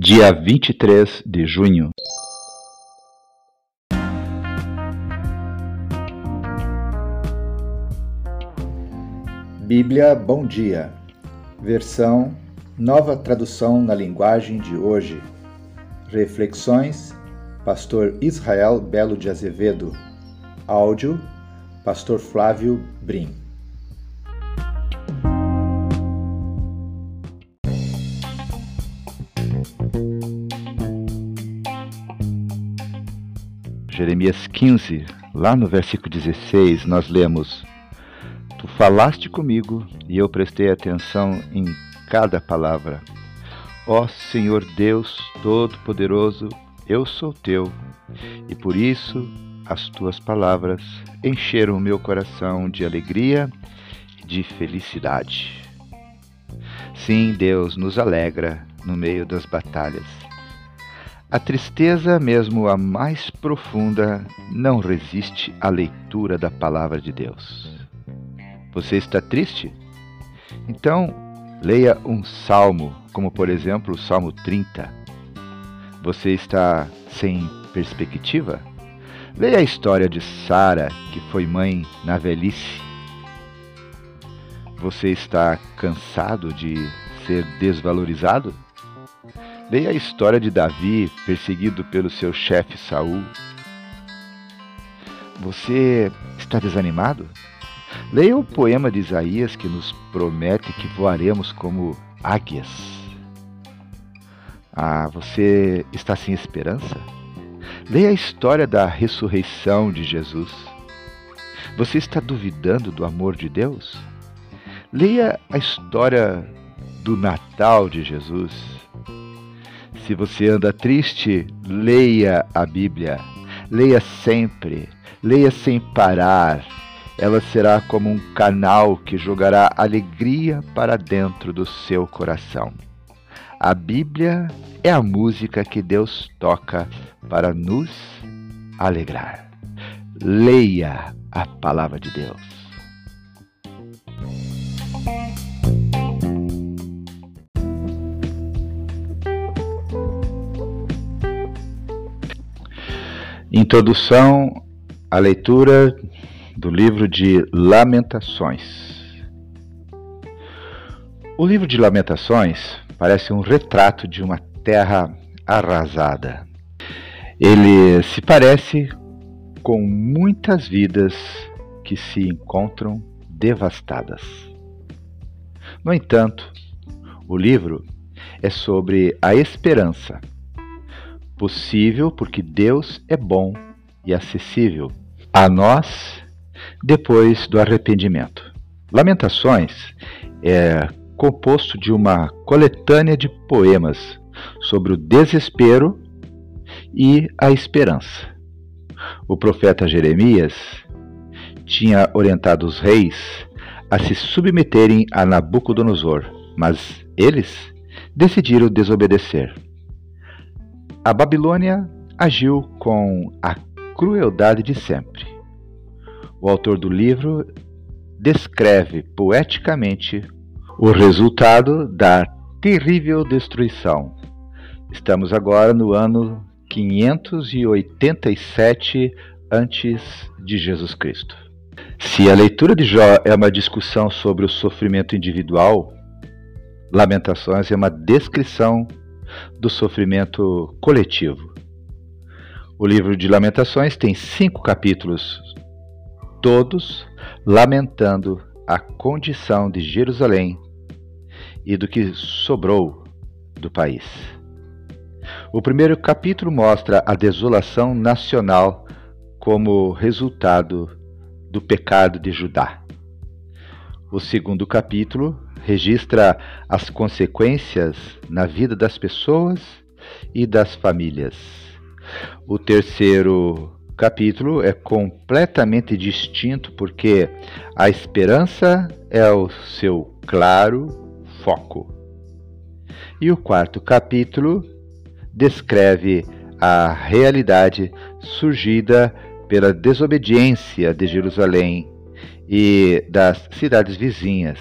dia 23 de junho. Bíblia Bom Dia, versão Nova Tradução na Linguagem de Hoje. Reflexões, Pastor Israel Belo de Azevedo. Áudio, Pastor Flávio Brim. Jeremias 15, lá no versículo 16, nós lemos: Tu falaste comigo e eu prestei atenção em cada palavra. Ó Senhor Deus Todo-Poderoso, eu sou teu, e por isso as tuas palavras encheram o meu coração de alegria e de felicidade. Sim, Deus nos alegra no meio das batalhas. A tristeza, mesmo a mais profunda, não resiste à leitura da palavra de Deus. Você está triste? Então, leia um salmo, como por exemplo o Salmo 30. Você está sem perspectiva? Leia a história de Sara, que foi mãe na velhice. Você está cansado de ser desvalorizado? Leia a história de Davi, perseguido pelo seu chefe Saul. Você está desanimado? Leia o poema de Isaías que nos promete que voaremos como águias. Ah, você está sem esperança? Leia a história da ressurreição de Jesus. Você está duvidando do amor de Deus? Leia a história do Natal de Jesus. Se você anda triste, leia a Bíblia. Leia sempre, leia sem parar. Ela será como um canal que jogará alegria para dentro do seu coração. A Bíblia é a música que Deus toca para nos alegrar. Leia a palavra de Deus. Introdução à leitura do livro de Lamentações. O livro de Lamentações parece um retrato de uma terra arrasada. Ele se parece com muitas vidas que se encontram devastadas. No entanto, o livro é sobre a esperança possível porque Deus é bom e acessível a nós depois do arrependimento. Lamentações é composto de uma coletânea de poemas sobre o desespero e a esperança. O profeta Jeremias tinha orientado os reis a se submeterem a Nabucodonosor, mas eles decidiram desobedecer. A Babilônia agiu com a crueldade de sempre. O autor do livro descreve poeticamente o resultado da terrível destruição. Estamos agora no ano 587 antes de Jesus Cristo. Se a leitura de Jó é uma discussão sobre o sofrimento individual, Lamentações é uma descrição do sofrimento coletivo. O livro de Lamentações tem cinco capítulos, todos lamentando a condição de Jerusalém e do que sobrou do país. O primeiro capítulo mostra a desolação nacional como resultado do pecado de Judá. O segundo capítulo registra as consequências na vida das pessoas e das famílias. O terceiro capítulo é completamente distinto porque a esperança é o seu claro foco. E o quarto capítulo descreve a realidade surgida pela desobediência de Jerusalém e das cidades vizinhas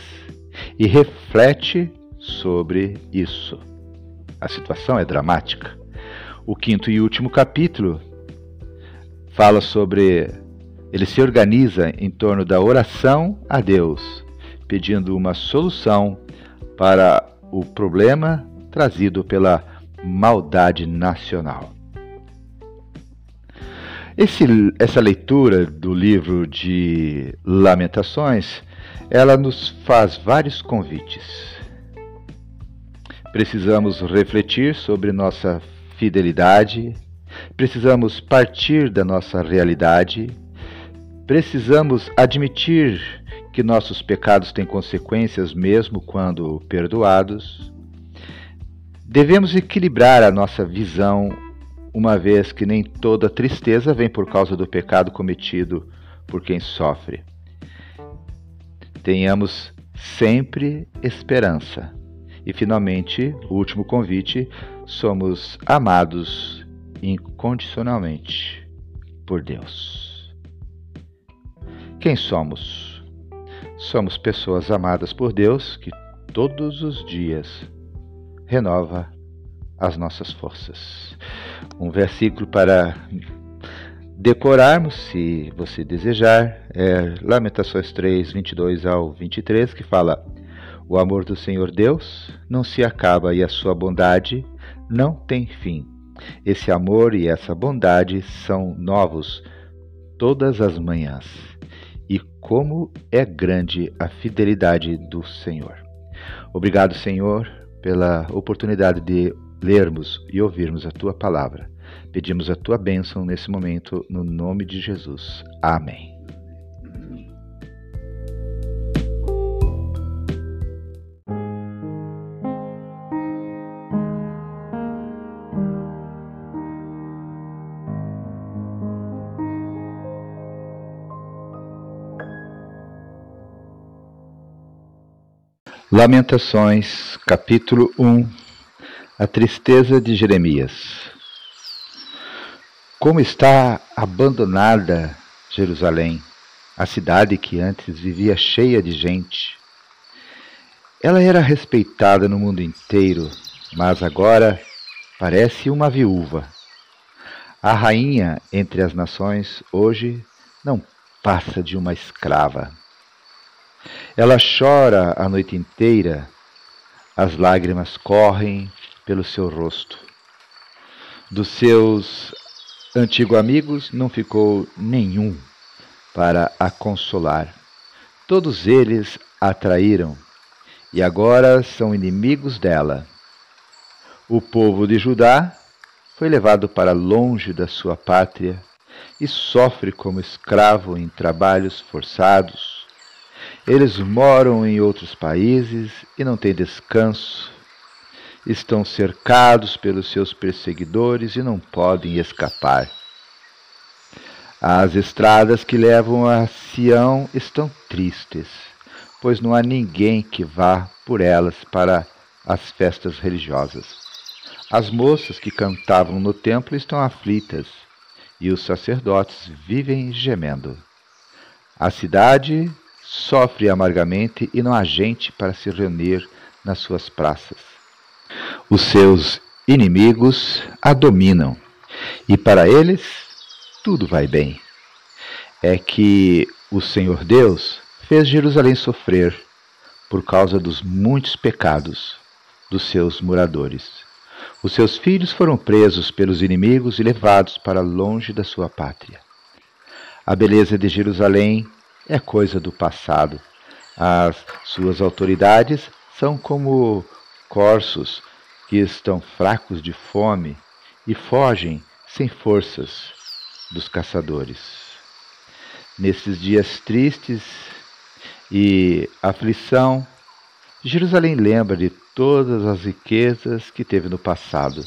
e reflete sobre isso. A situação é dramática. O quinto e último capítulo fala sobre. Ele se organiza em torno da oração a Deus, pedindo uma solução para o problema trazido pela maldade nacional. Esse, essa leitura do livro de Lamentações, ela nos faz vários convites. Precisamos refletir sobre nossa fidelidade, precisamos partir da nossa realidade, precisamos admitir que nossos pecados têm consequências mesmo quando perdoados. Devemos equilibrar a nossa visão uma vez que nem toda tristeza vem por causa do pecado cometido por quem sofre. Tenhamos sempre esperança. E finalmente, o último convite: somos amados incondicionalmente por Deus. Quem somos? Somos pessoas amadas por Deus que todos os dias renova as nossas forças um versículo para decorarmos, se você desejar, é Lamentações 3, 22 ao 23, que fala: O amor do Senhor Deus não se acaba e a sua bondade não tem fim. Esse amor e essa bondade são novos todas as manhãs. E como é grande a fidelidade do Senhor. Obrigado, Senhor, pela oportunidade de lermos e ouvirmos a tua palavra. Pedimos a tua bênção nesse momento, no nome de Jesus. Amém. Lamentações, capítulo 1 a tristeza de Jeremias. Como está abandonada Jerusalém, a cidade que antes vivia cheia de gente. Ela era respeitada no mundo inteiro, mas agora parece uma viúva. A rainha entre as nações hoje não passa de uma escrava. Ela chora a noite inteira, as lágrimas correm pelo seu rosto. Dos seus antigos amigos não ficou nenhum para a consolar. Todos eles a traíram e agora são inimigos dela. O povo de Judá foi levado para longe da sua pátria e sofre como escravo em trabalhos forçados. Eles moram em outros países e não têm descanso estão cercados pelos seus perseguidores e não podem escapar. As estradas que levam a Sião estão tristes, pois não há ninguém que vá por elas para as festas religiosas. As moças que cantavam no templo estão aflitas, e os sacerdotes vivem gemendo. A cidade sofre amargamente e não há gente para se reunir nas suas praças. Os seus inimigos a dominam e para eles tudo vai bem. É que o Senhor Deus fez Jerusalém sofrer por causa dos muitos pecados dos seus moradores. Os seus filhos foram presos pelos inimigos e levados para longe da sua pátria. A beleza de Jerusalém é coisa do passado. As suas autoridades são como corços que estão fracos de fome e fogem sem forças dos caçadores. Nesses dias tristes e aflição, Jerusalém lembra de todas as riquezas que teve no passado.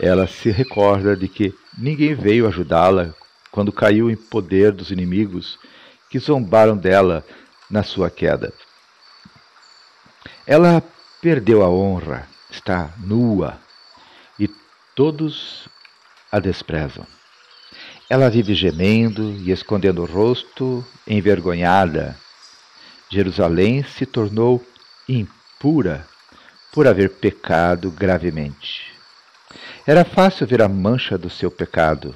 Ela se recorda de que ninguém veio ajudá-la quando caiu em poder dos inimigos que zombaram dela na sua queda. Ela perdeu a honra, está nua e todos a desprezam. Ela vive gemendo e escondendo o rosto, envergonhada. Jerusalém se tornou impura por haver pecado gravemente. Era fácil ver a mancha do seu pecado.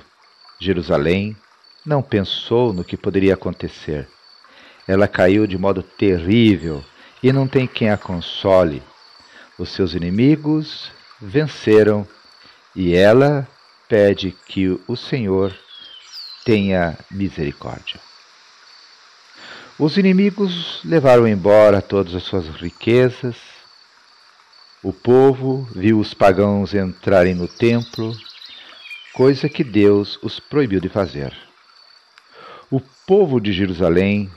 Jerusalém não pensou no que poderia acontecer. Ela caiu de modo terrível e não tem quem a console. Os seus inimigos venceram e ela pede que o Senhor tenha misericórdia. Os inimigos levaram embora todas as suas riquezas. O povo viu os pagãos entrarem no templo, coisa que Deus os proibiu de fazer. O povo de Jerusalém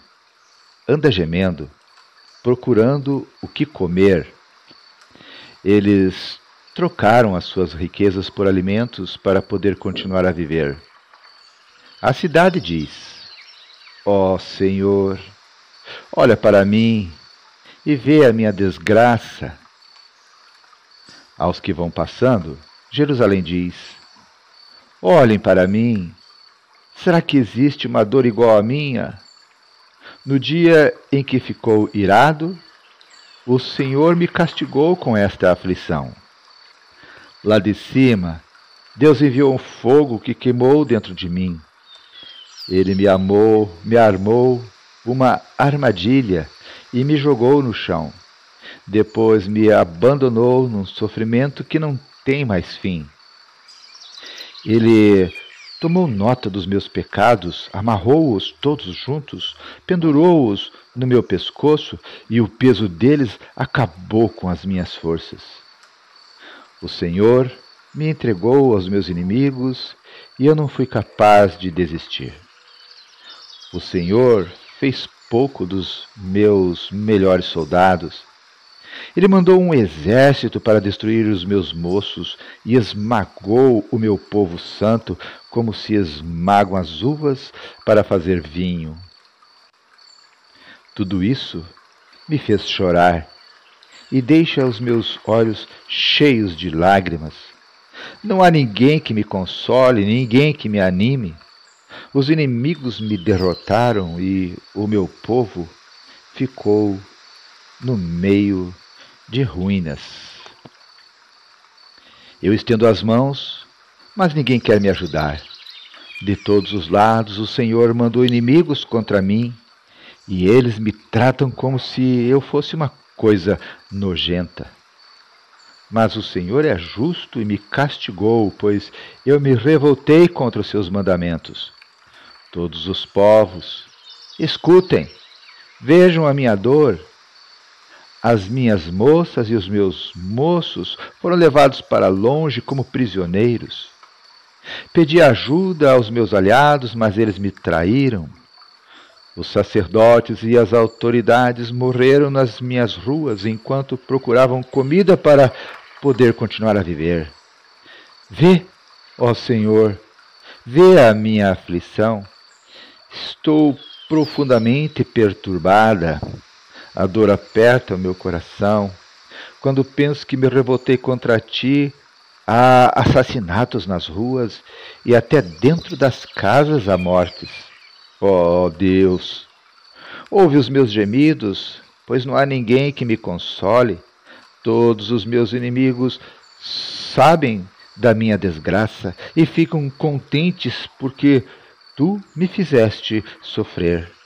anda gemendo, procurando o que comer. Eles trocaram as suas riquezas por alimentos para poder continuar a viver. A cidade diz: Ó oh, Senhor, olha para mim e vê a minha desgraça. Aos que vão passando, Jerusalém diz: Olhem para mim. Será que existe uma dor igual à minha? No dia em que ficou irado, o Senhor me castigou com esta aflição. Lá de cima, Deus enviou um fogo que queimou dentro de mim. Ele me amou, me armou uma armadilha e me jogou no chão. Depois me abandonou num sofrimento que não tem mais fim. Ele tomou nota dos meus pecados, amarrou-os todos juntos, pendurou-os no meu pescoço e o peso deles acabou com as minhas forças. O Senhor me entregou aos meus inimigos e eu não fui capaz de desistir. O Senhor fez pouco dos meus melhores soldados. Ele mandou um exército para destruir os meus moços e esmagou o meu povo santo, como se esmagam as uvas para fazer vinho. Tudo isso me fez chorar e deixa os meus olhos cheios de lágrimas. Não há ninguém que me console, ninguém que me anime. Os inimigos me derrotaram e o meu povo ficou no meio de ruínas. Eu estendo as mãos, mas ninguém quer me ajudar. De todos os lados o Senhor mandou inimigos contra mim, e eles me tratam como se eu fosse uma coisa nojenta. Mas o Senhor é justo e me castigou, pois eu me revoltei contra os seus mandamentos. Todos os povos, escutem, vejam a minha dor. As minhas moças e os meus moços foram levados para longe como prisioneiros. Pedi ajuda aos meus aliados, mas eles me traíram. Os sacerdotes e as autoridades morreram nas minhas ruas enquanto procuravam comida para poder continuar a viver. Vê, ó Senhor, vê a minha aflição Estou profundamente perturbada. A dor aperta o meu coração. Quando penso que me revoltei contra ti, há assassinatos nas ruas e até dentro das casas há mortes. Oh, Deus, ouve os meus gemidos, pois não há ninguém que me console. Todos os meus inimigos sabem da minha desgraça e ficam contentes porque tu me fizeste sofrer.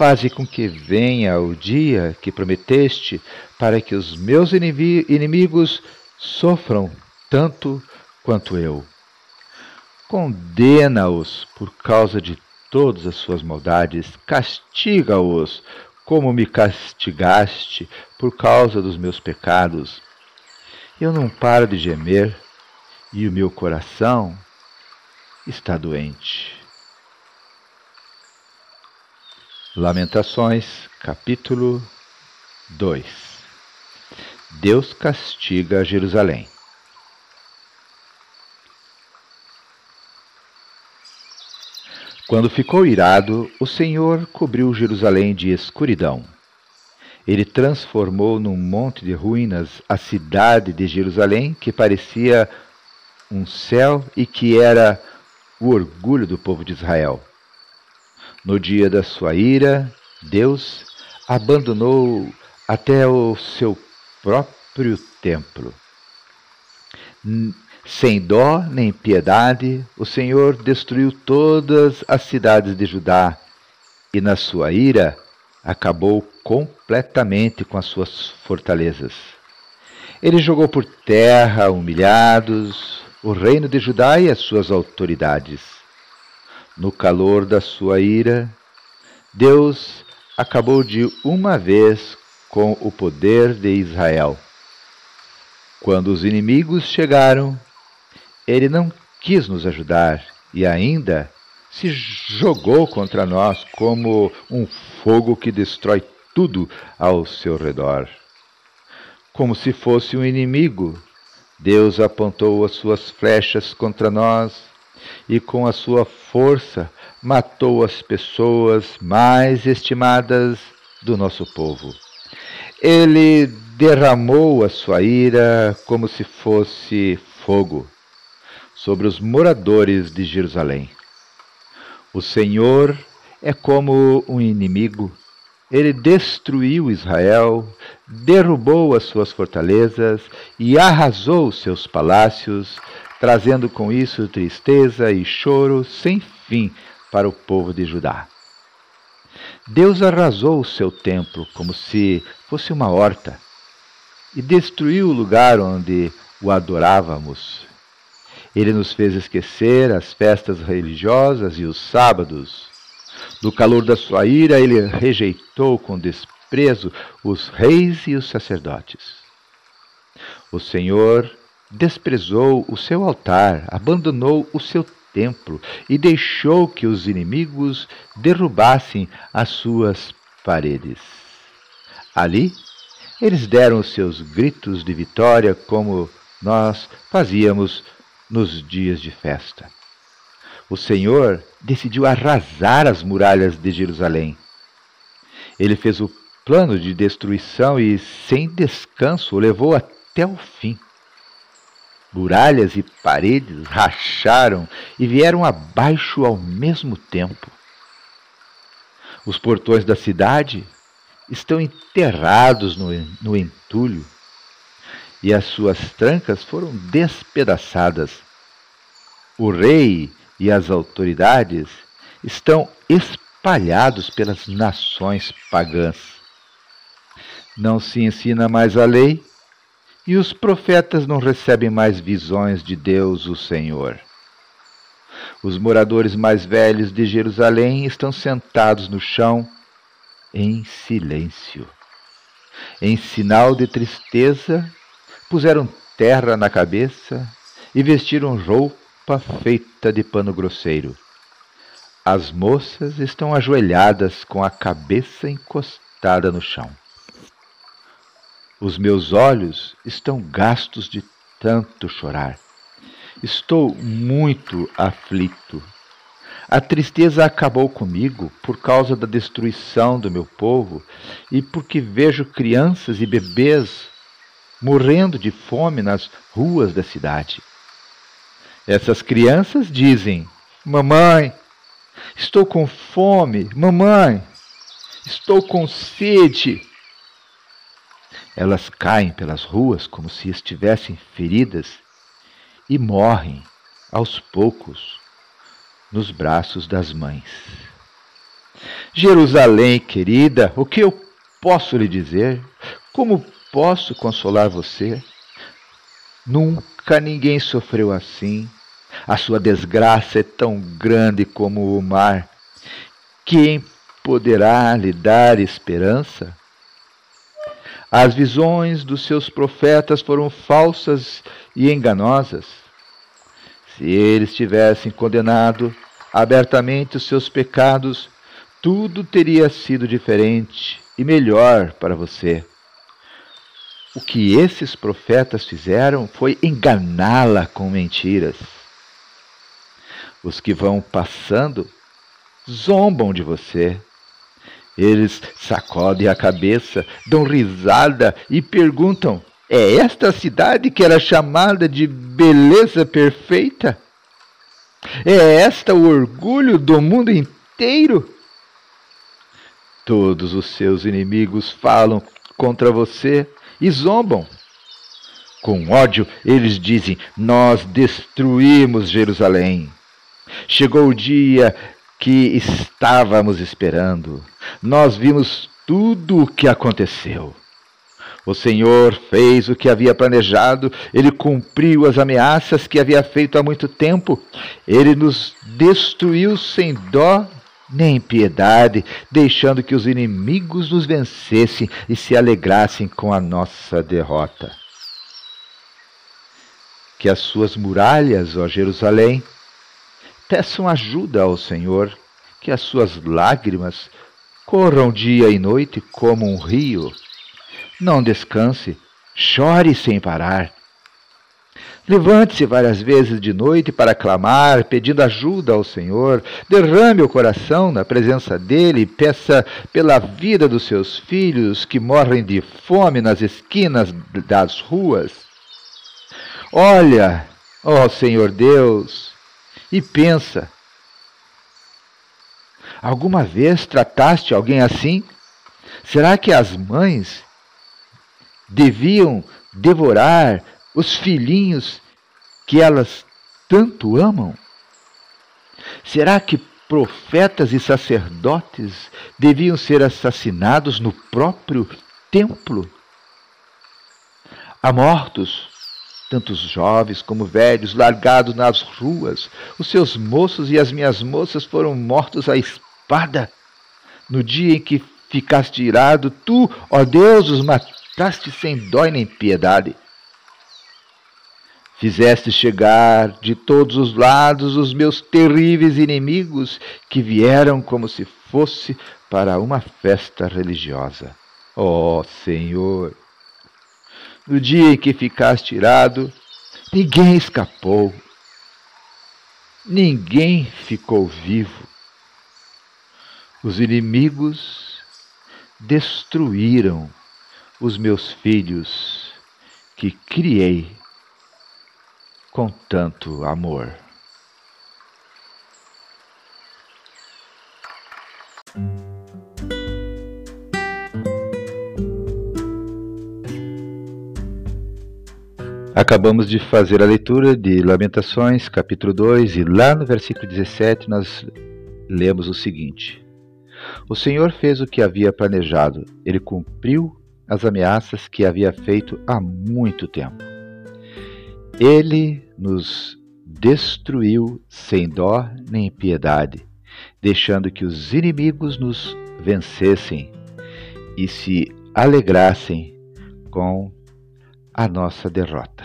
Faze com que venha o dia que prometeste, para que os meus inimigos sofram tanto quanto eu. Condena-os por causa de todas as suas maldades, castiga-os como me castigaste por causa dos meus pecados. Eu não paro de gemer e o meu coração está doente. Lamentações, capítulo 2 Deus castiga Jerusalém. Quando ficou irado, o Senhor cobriu Jerusalém de escuridão. Ele transformou num monte de ruínas a cidade de Jerusalém, que parecia um céu e que era o orgulho do povo de Israel. No dia da sua ira, Deus abandonou até o seu próprio templo. Sem dó nem piedade, o Senhor destruiu todas as cidades de Judá e, na sua ira, acabou completamente com as suas fortalezas. Ele jogou por terra, humilhados, o reino de Judá e as suas autoridades. No calor da sua ira, Deus acabou de uma vez com o poder de Israel. Quando os inimigos chegaram, ele não quis nos ajudar e ainda se jogou contra nós como um fogo que destrói tudo ao seu redor. Como se fosse um inimigo, Deus apontou as suas flechas contra nós e, com a sua força, matou as pessoas mais estimadas do nosso povo. Ele derramou a sua ira como se fosse fogo sobre os moradores de Jerusalém. O Senhor é como um inimigo. Ele destruiu Israel, derrubou as suas fortalezas e arrasou seus palácios, trazendo com isso tristeza e choro sem fim para o povo de Judá. Deus arrasou o seu templo como se fosse uma horta e destruiu o lugar onde o adorávamos. Ele nos fez esquecer as festas religiosas e os sábados. No calor da sua ira, ele rejeitou com desprezo os reis e os sacerdotes. O Senhor desprezou o seu altar, abandonou o seu templo e deixou que os inimigos derrubassem as suas paredes. Ali, eles deram os seus gritos de vitória como nós fazíamos nos dias de festa. O Senhor decidiu arrasar as muralhas de Jerusalém. Ele fez o plano de destruição e, sem descanso, o levou até o fim. Muralhas e paredes racharam e vieram abaixo ao mesmo tempo. Os portões da cidade estão enterrados no, no entulho e as suas trancas foram despedaçadas. O rei e as autoridades estão espalhados pelas nações pagãs. Não se ensina mais a lei e os profetas não recebem mais visões de Deus, o Senhor. Os moradores mais velhos de Jerusalém estão sentados no chão em silêncio. Em sinal de tristeza, puseram terra na cabeça e vestiram roupa feita de pano grosseiro. As moças estão ajoelhadas com a cabeça encostada no chão. Os meus olhos estão gastos de tanto chorar. Estou muito aflito. A tristeza acabou comigo por causa da destruição do meu povo e porque vejo crianças e bebês morrendo de fome nas ruas da cidade. Essas crianças dizem: Mamãe, estou com fome, mamãe, estou com sede. Elas caem pelas ruas como se estivessem feridas e morrem aos poucos nos braços das mães. Jerusalém, querida, o que eu posso lhe dizer? Como posso consolar você? Nunca ninguém sofreu assim. A sua desgraça é tão grande como o mar. Quem poderá lhe dar esperança? As visões dos seus profetas foram falsas e enganosas. Se eles tivessem condenado abertamente os seus pecados, tudo teria sido diferente e melhor para você. O que esses profetas fizeram foi enganá-la com mentiras. Os que vão passando zombam de você. Eles sacodem a cabeça, dão risada e perguntam: é esta a cidade que era chamada de beleza perfeita? É esta o orgulho do mundo inteiro? Todos os seus inimigos falam contra você e zombam. Com ódio, eles dizem: Nós destruímos Jerusalém. Chegou o dia que estávamos esperando. Nós vimos tudo o que aconteceu. O Senhor fez o que havia planejado, ele cumpriu as ameaças que havia feito há muito tempo. Ele nos destruiu sem dó nem piedade, deixando que os inimigos nos vencessem e se alegrassem com a nossa derrota. Que as suas muralhas, ó Jerusalém, peçam ajuda ao Senhor, que as suas lágrimas corram dia e noite como um rio. Não descanse, chore sem parar. Levante-se várias vezes de noite para clamar, pedindo ajuda ao Senhor. Derrame o coração na presença dele e peça pela vida dos seus filhos que morrem de fome nas esquinas das ruas. Olha, ó Senhor Deus, e pensa: alguma vez trataste alguém assim? Será que as mães deviam devorar os filhinhos que elas tanto amam? Será que profetas e sacerdotes deviam ser assassinados no próprio templo? Há mortos, tantos jovens como velhos, largados nas ruas. Os seus moços e as minhas moças foram mortos à espada. No dia em que ficaste irado, tu, ó Deus, os mataste sem dó nem piedade. Fizeste chegar de todos os lados os meus terríveis inimigos, que vieram como se fosse para uma festa religiosa. Ó oh, Senhor! No dia em que ficaste tirado, ninguém escapou, ninguém ficou vivo. Os inimigos destruíram os meus filhos que criei com tanto amor. Acabamos de fazer a leitura de Lamentações, capítulo 2, e lá no versículo 17 nós lemos o seguinte: O Senhor fez o que havia planejado, ele cumpriu as ameaças que havia feito há muito tempo. Ele nos destruiu sem dó nem piedade, deixando que os inimigos nos vencessem e se alegrassem com a nossa derrota.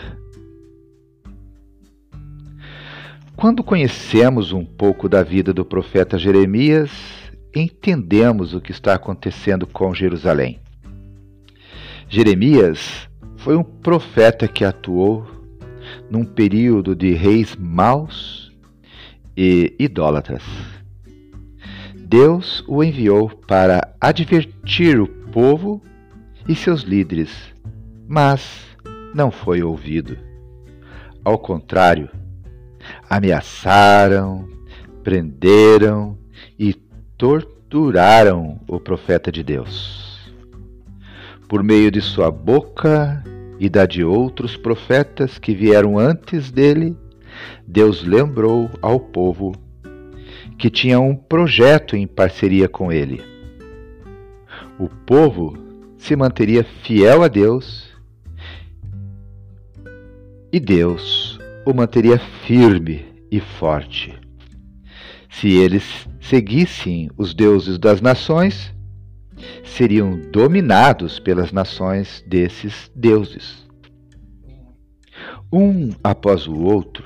Quando conhecemos um pouco da vida do profeta Jeremias, entendemos o que está acontecendo com Jerusalém. Jeremias foi um profeta que atuou num período de reis maus e idólatras. Deus o enviou para advertir o povo e seus líderes, mas não foi ouvido. Ao contrário, ameaçaram, prenderam torturaram o profeta de Deus. Por meio de sua boca e da de outros profetas que vieram antes dele, Deus lembrou ao povo que tinha um projeto em parceria com ele. O povo se manteria fiel a Deus e Deus o manteria firme e forte. Se eles seguissem os deuses das nações, seriam dominados pelas nações desses deuses. Um após o outro,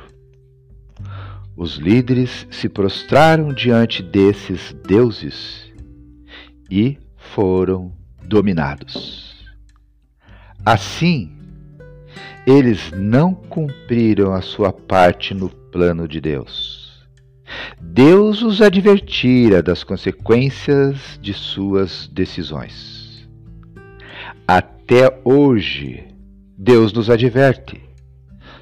os líderes se prostraram diante desses deuses e foram dominados. Assim, eles não cumpriram a sua parte no plano de Deus. Deus os advertira das consequências de suas decisões. Até hoje, Deus nos adverte,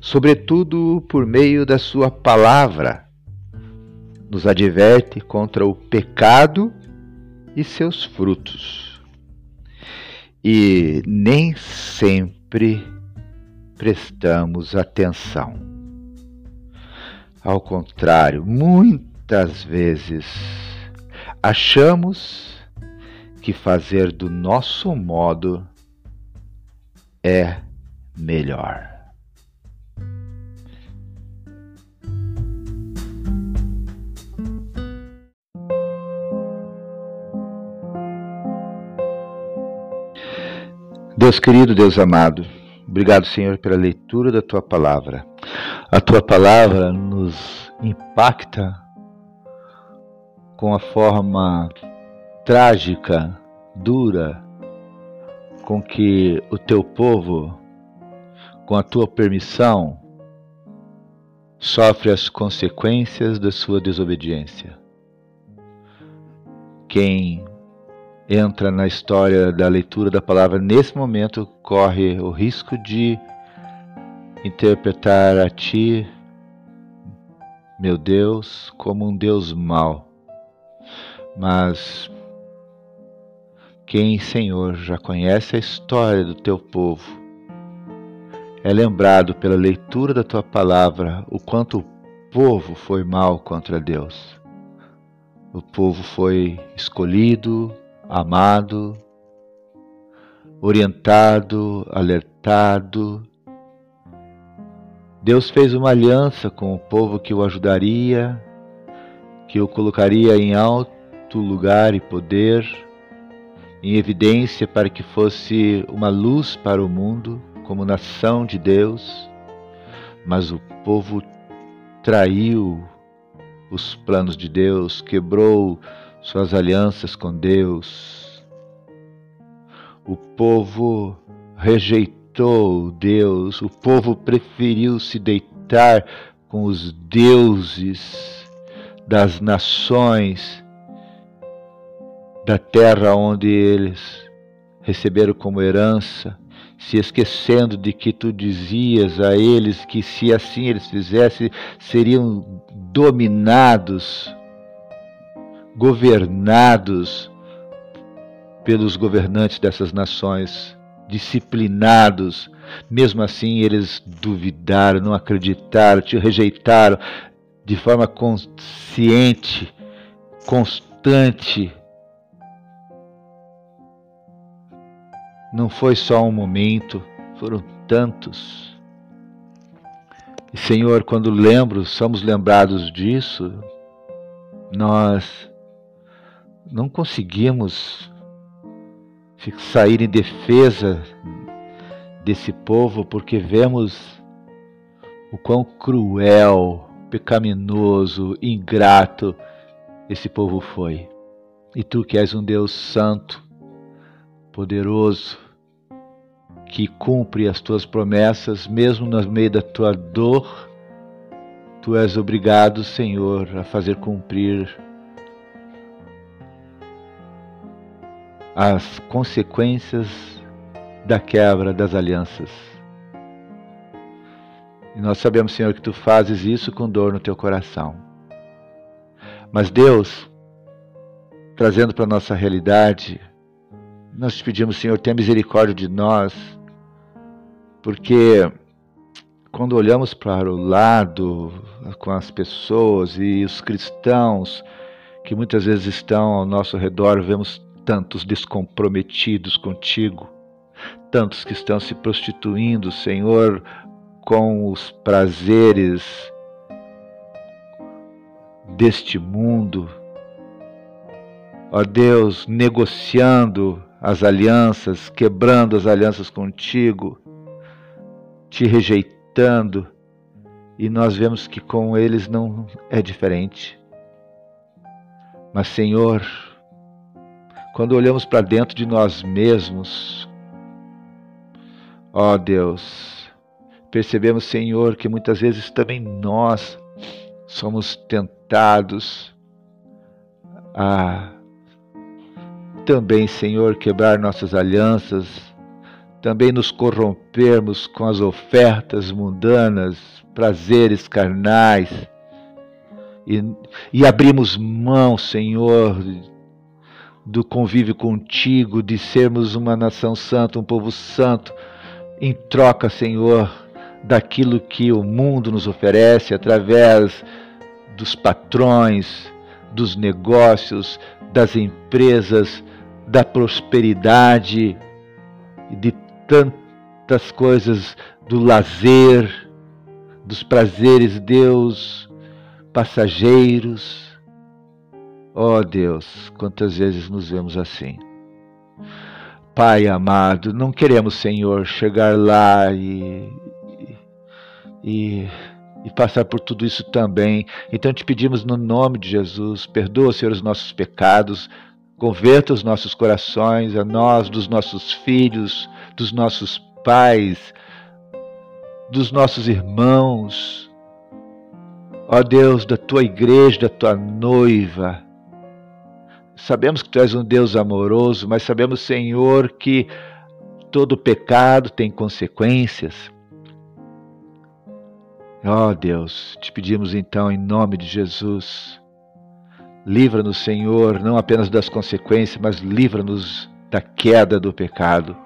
sobretudo por meio da Sua palavra. Nos adverte contra o pecado e seus frutos. E nem sempre prestamos atenção. Ao contrário, muitas vezes achamos que fazer do nosso modo é melhor. Deus querido, Deus amado, obrigado, Senhor, pela leitura da tua palavra. A tua palavra nos impacta com a forma trágica, dura, com que o teu povo, com a tua permissão, sofre as consequências da sua desobediência. Quem entra na história da leitura da palavra nesse momento corre o risco de interpretar a ti, meu Deus, como um Deus mau. Mas quem, Senhor, já conhece a história do teu povo, é lembrado pela leitura da tua palavra o quanto o povo foi mal contra Deus. O povo foi escolhido, amado, orientado, alertado. Deus fez uma aliança com o povo que o ajudaria, que o colocaria em alto lugar e poder, em evidência para que fosse uma luz para o mundo, como nação de Deus. Mas o povo traiu os planos de Deus, quebrou suas alianças com Deus. O povo rejeitou Deus, o povo preferiu se deitar com os deuses das nações da terra onde eles receberam como herança, se esquecendo de que tu dizias a eles que se assim eles fizessem, seriam dominados governados pelos governantes dessas nações, disciplinados. Mesmo assim, eles duvidaram, não acreditaram, te rejeitaram de forma consciente, constante. Não foi só um momento, foram tantos. E Senhor, quando lembro, somos lembrados disso, nós não conseguimos sair em defesa desse povo porque vemos o quão cruel, pecaminoso, ingrato esse povo foi. E tu que és um Deus santo, poderoso, que cumpre as tuas promessas, mesmo no meio da tua dor, tu és obrigado, Senhor, a fazer cumprir as consequências da quebra das alianças. E nós sabemos, Senhor, que tu fazes isso com dor no teu coração. Mas Deus, trazendo para a nossa realidade, nós te pedimos, Senhor, tenha misericórdia de nós, porque quando olhamos para o lado com as pessoas e os cristãos que muitas vezes estão ao nosso redor, vemos tantos descomprometidos contigo, tantos que estão se prostituindo, Senhor, com os prazeres deste mundo. Ó Deus, negociando as alianças, quebrando as alianças contigo, te rejeitando, e nós vemos que com eles não é diferente. Mas, Senhor, quando olhamos para dentro de nós mesmos, ó Deus, percebemos, Senhor, que muitas vezes também nós somos tentados a também, Senhor, quebrar nossas alianças, também nos corrompermos com as ofertas mundanas, prazeres carnais, e, e abrimos mão, Senhor, do convívio contigo, de sermos uma nação santa, um povo santo, em troca, Senhor, daquilo que o mundo nos oferece através dos patrões, dos negócios, das empresas, da prosperidade e de tantas coisas do lazer, dos prazeres, Deus, passageiros. Ó oh Deus, quantas vezes nos vemos assim. Pai amado, não queremos, Senhor, chegar lá e, e, e passar por tudo isso também. Então te pedimos no nome de Jesus, perdoa, Senhor, os nossos pecados, converta os nossos corações, a nós, dos nossos filhos, dos nossos pais, dos nossos irmãos. Ó Deus, da tua igreja, da tua noiva. Sabemos que tu és um Deus amoroso, mas sabemos, Senhor, que todo pecado tem consequências. Ó Deus, te pedimos então em nome de Jesus, livra-nos, Senhor, não apenas das consequências, mas livra-nos da queda do pecado.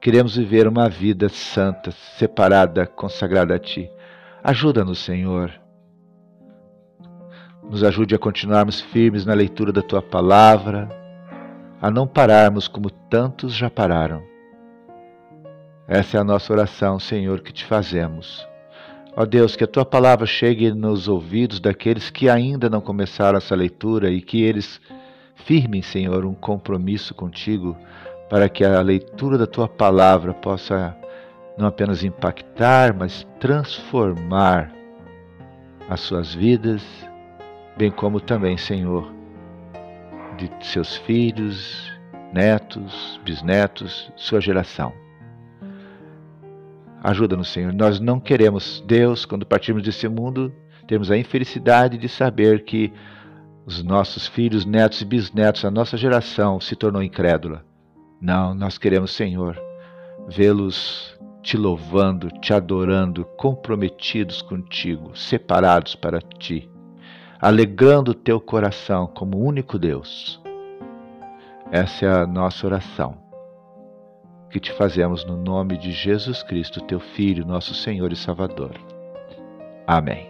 Queremos viver uma vida santa, separada, consagrada a Ti. Ajuda-nos, Senhor. Nos ajude a continuarmos firmes na leitura da Tua palavra, a não pararmos como tantos já pararam. Essa é a nossa oração, Senhor, que te fazemos. Ó Deus, que a Tua palavra chegue nos ouvidos daqueles que ainda não começaram essa leitura e que eles firmem, Senhor, um compromisso contigo para que a leitura da tua palavra possa não apenas impactar, mas transformar as suas vidas, bem como também, Senhor, de seus filhos, netos, bisnetos, sua geração. Ajuda-nos, Senhor. Nós não queremos, Deus, quando partirmos desse mundo, termos a infelicidade de saber que os nossos filhos, netos e bisnetos, a nossa geração se tornou incrédula. Não, nós queremos, Senhor, vê-los te louvando, te adorando, comprometidos contigo, separados para ti, alegrando o teu coração como único Deus. Essa é a nossa oração, que te fazemos no nome de Jesus Cristo, teu Filho, nosso Senhor e Salvador. Amém.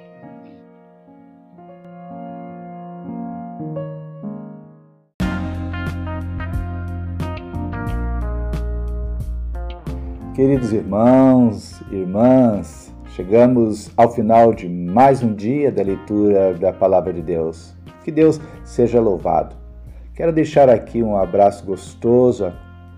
Queridos irmãos, irmãs, chegamos ao final de mais um dia da leitura da Palavra de Deus. Que Deus seja louvado. Quero deixar aqui um abraço gostoso a